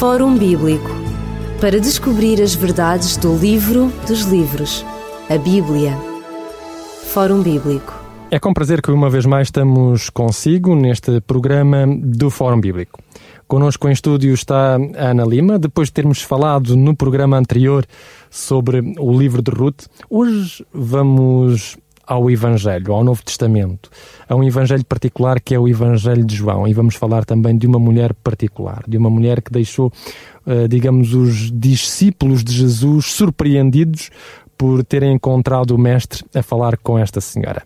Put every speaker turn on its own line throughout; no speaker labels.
Fórum Bíblico para descobrir as verdades do livro dos livros, a Bíblia. Fórum Bíblico.
É com prazer que uma vez mais estamos consigo neste programa do Fórum Bíblico. Connosco em estúdio está a Ana Lima, depois de termos falado no programa anterior sobre o livro de Ruth. Hoje vamos ao Evangelho, ao Novo Testamento, a um Evangelho particular que é o Evangelho de João. E vamos falar também de uma mulher particular, de uma mulher que deixou, eh, digamos, os discípulos de Jesus surpreendidos por terem encontrado o Mestre a falar com esta senhora.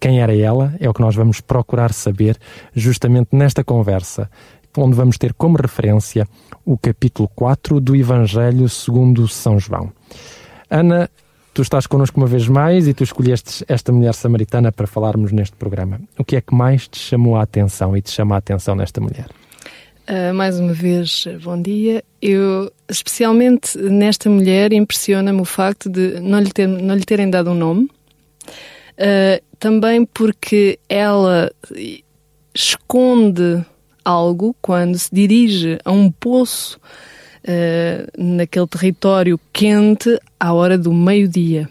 Quem era ela? É o que nós vamos procurar saber justamente nesta conversa, onde vamos ter como referência o capítulo 4 do Evangelho segundo São João. Ana, Tu estás connosco uma vez mais e tu escolheste esta mulher samaritana para falarmos neste programa. O que é que mais te chamou a atenção e te chama a atenção nesta mulher?
Uh, mais uma vez, bom dia. Eu, especialmente nesta mulher, impressiona-me o facto de não lhe, ter, não lhe terem dado um nome. Uh, também porque ela esconde algo quando se dirige a um poço naquele território quente à hora do meio-dia.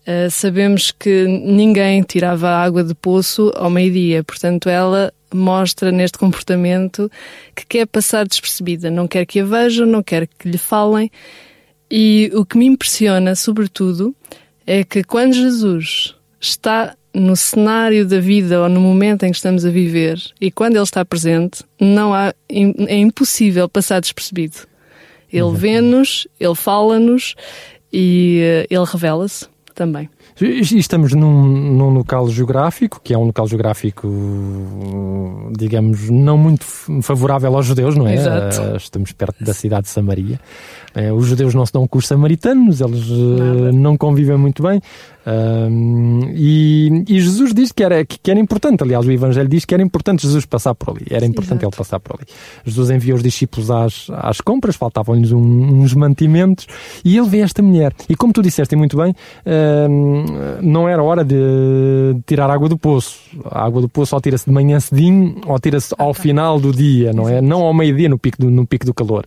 Uh, sabemos que ninguém tirava água de poço ao meio-dia, portanto, ela mostra neste comportamento que quer passar despercebida, não quer que a vejam, não quer que lhe falem. E o que me impressiona, sobretudo, é que quando Jesus está no cenário da vida ou no momento em que estamos a viver e quando ele está presente, não há, é impossível passar despercebido. Ele vê-nos, ele fala-nos e uh, ele revela-se também.
Estamos num, num, local geográfico, que é um local geográfico, digamos, não muito favorável aos judeus, não é?
Exato.
Uh, estamos perto da cidade de Samaria. Uh, os judeus não se dão com os samaritanos, eles uh, não convivem muito bem. E, e, Jesus diz que era, que era importante, aliás, o Evangelho diz que era importante Jesus passar por ali, era importante Exato. ele passar por ali. Jesus enviou os discípulos às, às compras, faltavam-lhes um, uns mantimentos, e ele vê esta mulher. E como tu disseste muito bem, não era hora de tirar água do poço. A água do poço ou tira-se de manhã cedinho ou tira-se ao final do dia, não é? Não ao meio-dia no pico do, no pico do calor.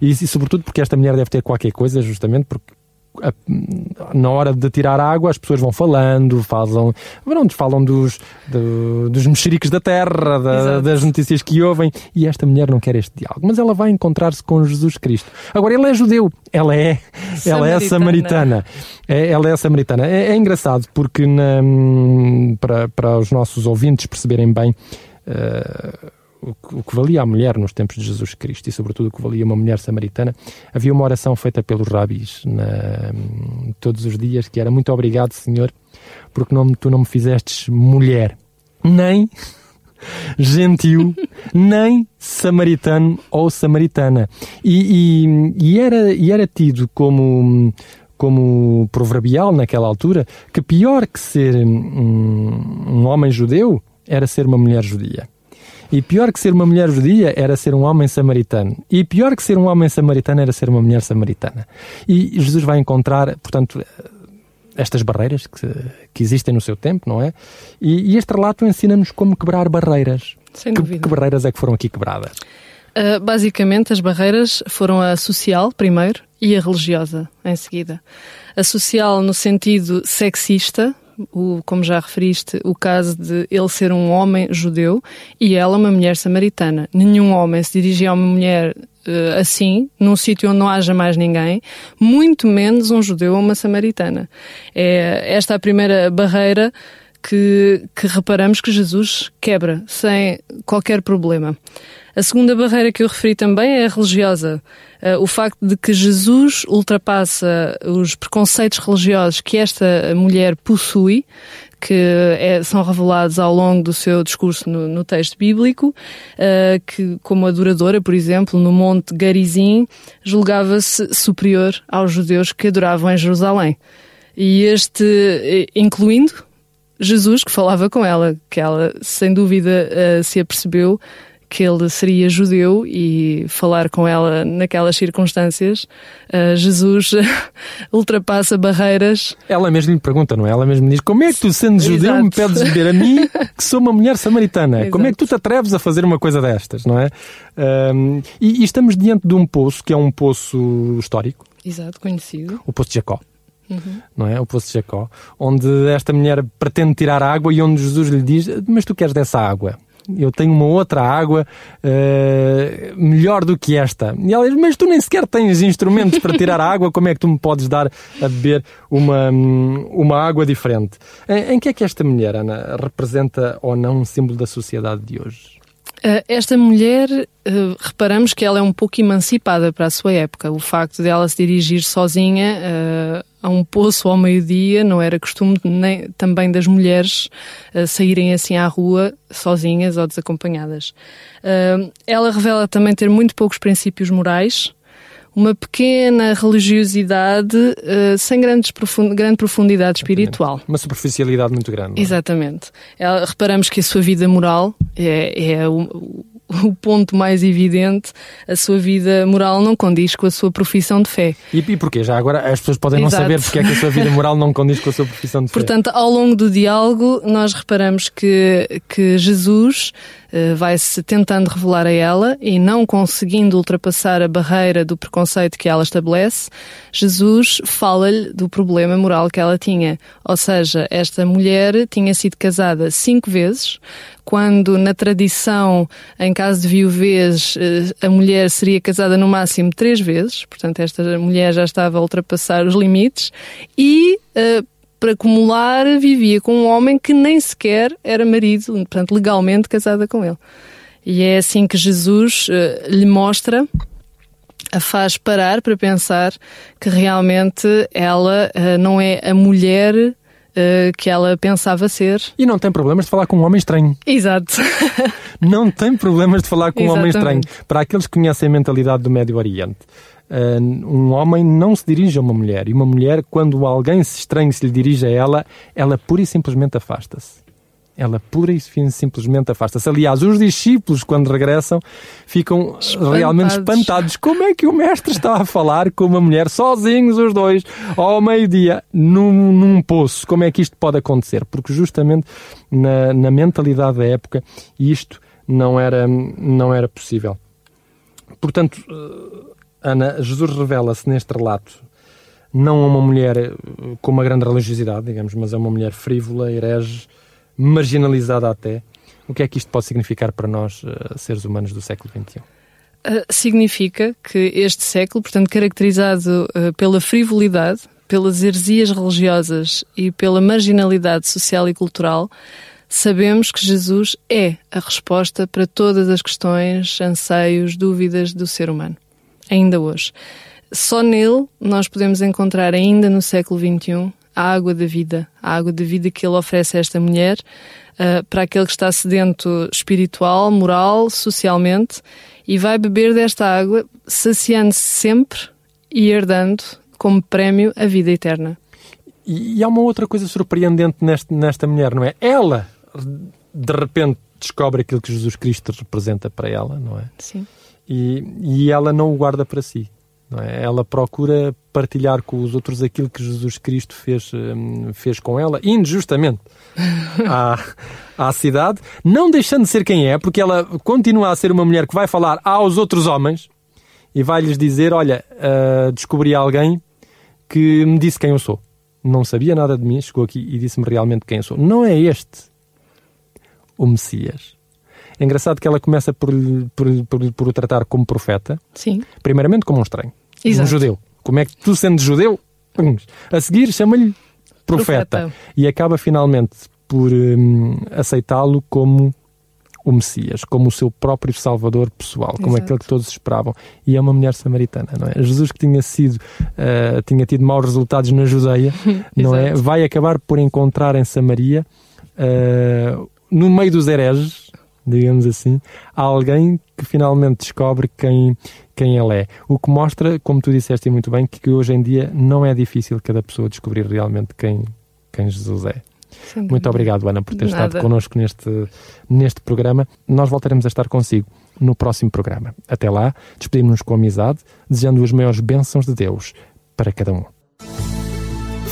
E, e sobretudo porque esta mulher deve ter qualquer coisa, justamente porque na hora de tirar água, as pessoas vão falando, falam, pronto, falam dos, do, dos mexeriques da terra, da, das notícias que ouvem, e esta mulher não quer este diálogo. Mas ela vai encontrar-se com Jesus Cristo. Agora, ele é judeu, ela é, ela é samaritana. É, ela é samaritana. É, é engraçado porque na, para, para os nossos ouvintes perceberem bem. Uh, o que valia a mulher nos tempos de Jesus Cristo e, sobretudo, o que valia uma mulher samaritana, havia uma oração feita pelos rabis na, todos os dias que era muito obrigado, Senhor, porque não, tu não me fizestes mulher, nem gentil, nem samaritano ou samaritana. E, e, e, era, e era tido como como proverbial naquela altura que pior que ser um, um homem judeu era ser uma mulher judia. E pior que ser uma mulher judia era ser um homem samaritano. E pior que ser um homem samaritano era ser uma mulher samaritana. E Jesus vai encontrar, portanto, estas barreiras que, que existem no seu tempo, não é? E, e este relato ensina-nos como quebrar barreiras.
Sem dúvida.
Que, que barreiras é que foram aqui quebradas?
Uh, basicamente, as barreiras foram a social, primeiro, e a religiosa, em seguida. A social, no sentido sexista, o, como já referiste, o caso de ele ser um homem judeu e ela uma mulher samaritana. Nenhum homem se dirigia a uma mulher uh, assim, num sítio onde não haja mais ninguém, muito menos um judeu ou uma samaritana. É esta a primeira barreira que, que reparamos que Jesus quebra sem qualquer problema. A segunda barreira que eu referi também é a religiosa. Uh, o facto de que Jesus ultrapassa os preconceitos religiosos que esta mulher possui, que é, são revelados ao longo do seu discurso no, no texto bíblico, uh, que, como adoradora, por exemplo, no Monte Garizim, julgava-se superior aos judeus que adoravam em Jerusalém. E este, eh, incluindo Jesus, que falava com ela, que ela, sem dúvida, uh, se apercebeu que ele seria judeu e falar com ela naquelas circunstâncias, uh, Jesus ultrapassa barreiras.
Ela mesmo lhe pergunta, não é? Ela mesmo diz: Como é que tu, sendo judeu, Exato. me pedes beber a mim, que sou uma mulher samaritana? Exato. Como é que tu te atreves a fazer uma coisa destas, não é? Um, e, e estamos diante de um poço que é um poço histórico.
Exato, conhecido.
O Poço de Jacó. Uhum. Não é? O Poço de Jacó, onde esta mulher pretende tirar água e onde Jesus lhe diz: Mas tu queres dessa água? eu tenho uma outra água uh, melhor do que esta. E ela diz, mas tu nem sequer tens instrumentos para tirar a água, como é que tu me podes dar a beber uma, uma água diferente? Em, em que é que esta mulher, Ana, representa ou não um símbolo da sociedade de hoje?
Eh, esta mulher, uh, reparamos que ela é um pouco emancipada para a sua época. O facto de ela se dirigir sozinha a um poço ao meio-dia não era costume nem, também das mulheres uh, saírem assim à rua sozinhas ou desacompanhadas. ela revela também ter muito poucos princípios morais, uma pequena religiosidade uh, sem grandes profund grande profundidade espiritual.
Uma superficialidade muito grande.
É? Exatamente. Ela, reparamos que a sua vida moral é, é o, o ponto mais evidente, a sua vida moral não condiz com a sua profissão de fé.
E, e porquê? Já agora as pessoas podem Exato. não saber porque é que a sua vida moral não condiz com a sua profissão de
fé. Portanto, ao longo do diálogo, nós reparamos que, que Jesus vai-se tentando revelar a ela e não conseguindo ultrapassar a barreira do preconceito que ela estabelece, Jesus fala-lhe do problema moral que ela tinha. Ou seja, esta mulher tinha sido casada cinco vezes, quando na tradição, em caso de viuvez, eh, a mulher seria casada no máximo três vezes, portanto esta mulher já estava a ultrapassar os limites, e uh, para acumular vivia com um homem que nem sequer era marido, portanto legalmente casada com ele. E é assim que Jesus uh, lhe mostra a faz parar para pensar que realmente ela uh, não é a mulher uh, que ela pensava ser.
E não tem problemas de falar com um homem estranho.
Exato.
não tem problemas de falar com um homem estranho. Para aqueles que conhecem a mentalidade do Médio Oriente, um homem não se dirige a uma mulher. E uma mulher, quando alguém estranho se lhe dirige a ela, ela pura e simplesmente afasta-se ela pura e simplesmente afasta-se. Aliás, os discípulos, quando regressam, ficam espantados. realmente espantados. Como é que o mestre está a falar com uma mulher, sozinhos os dois, ao meio-dia, num, num poço? Como é que isto pode acontecer? Porque justamente na, na mentalidade da época, isto não era, não era possível. Portanto, Ana, Jesus revela-se neste relato não a uma mulher eh, com uma grande religiosidade, digamos, mas a uma mulher frívola, herege, marginalizada até. O que é que isto pode significar para nós, uh, seres humanos do século XXI? Uh,
eh, significa que este século, portanto, caracterizado pela frivolidade, pelas heresias religiosas e pela marginalidade social e cultural, sabemos que Jesus é a resposta para todas as questões, anseios, dúvidas do ser humano, ainda hoje. Só nele nós podemos encontrar, ainda no século XXI, a água da vida, a água da vida que ele oferece a esta mulher, uh, para aquele que está sedento espiritual, moral, socialmente, e vai beber desta água, saciando-se sempre e herdando como prémio a vida eterna.
E, e há uma outra coisa surpreendente neste, nesta mulher, não é? Ela, de repente, descobre aquilo que Jesus Cristo representa para ela, não é?
Sim.
E, e ela não o guarda para si. É? Ela procura partilhar com os outros aquilo que Jesus Cristo fez, hum, fez com ela, injustamente, à, à cidade, não deixando de ser quem é, porque ela continua a ser uma mulher que vai falar aos outros homens e vai-lhes dizer: Olha, uh, descobri alguém que me disse quem eu sou. Não sabia nada de mim, chegou aqui e disse-me realmente quem eu sou. Não é este o Messias. É engraçado que ela começa por, por, por, por o tratar como profeta.
Sim.
Primeiramente como um estranho.
Exato.
Um judeu. Como é que tu, sendo judeu, a seguir chama-lhe profeta. profeta. E acaba finalmente por hum, aceitá-lo como o Messias, como o seu próprio Salvador pessoal, como Exato. aquele que todos esperavam. E é uma mulher samaritana, não é? Jesus que tinha sido, uh, tinha tido maus resultados na Judeia, não é? Vai acabar por encontrar em Samaria, uh, no meio dos hereges, digamos assim, há alguém que finalmente descobre quem, quem ele é. O que mostra, como tu disseste muito bem, que hoje em dia não é difícil cada pessoa descobrir realmente quem, quem Jesus é. Muito obrigado, Ana, por ter
Nada.
estado connosco neste, neste programa. Nós voltaremos a estar consigo no próximo programa. Até lá, despedimos-nos com amizade, desejando as maiores bênçãos de Deus para cada um.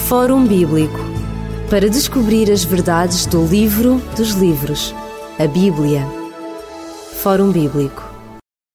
Fórum Bíblico para descobrir as verdades do livro dos livros, a Bíblia. Fórum Bíblico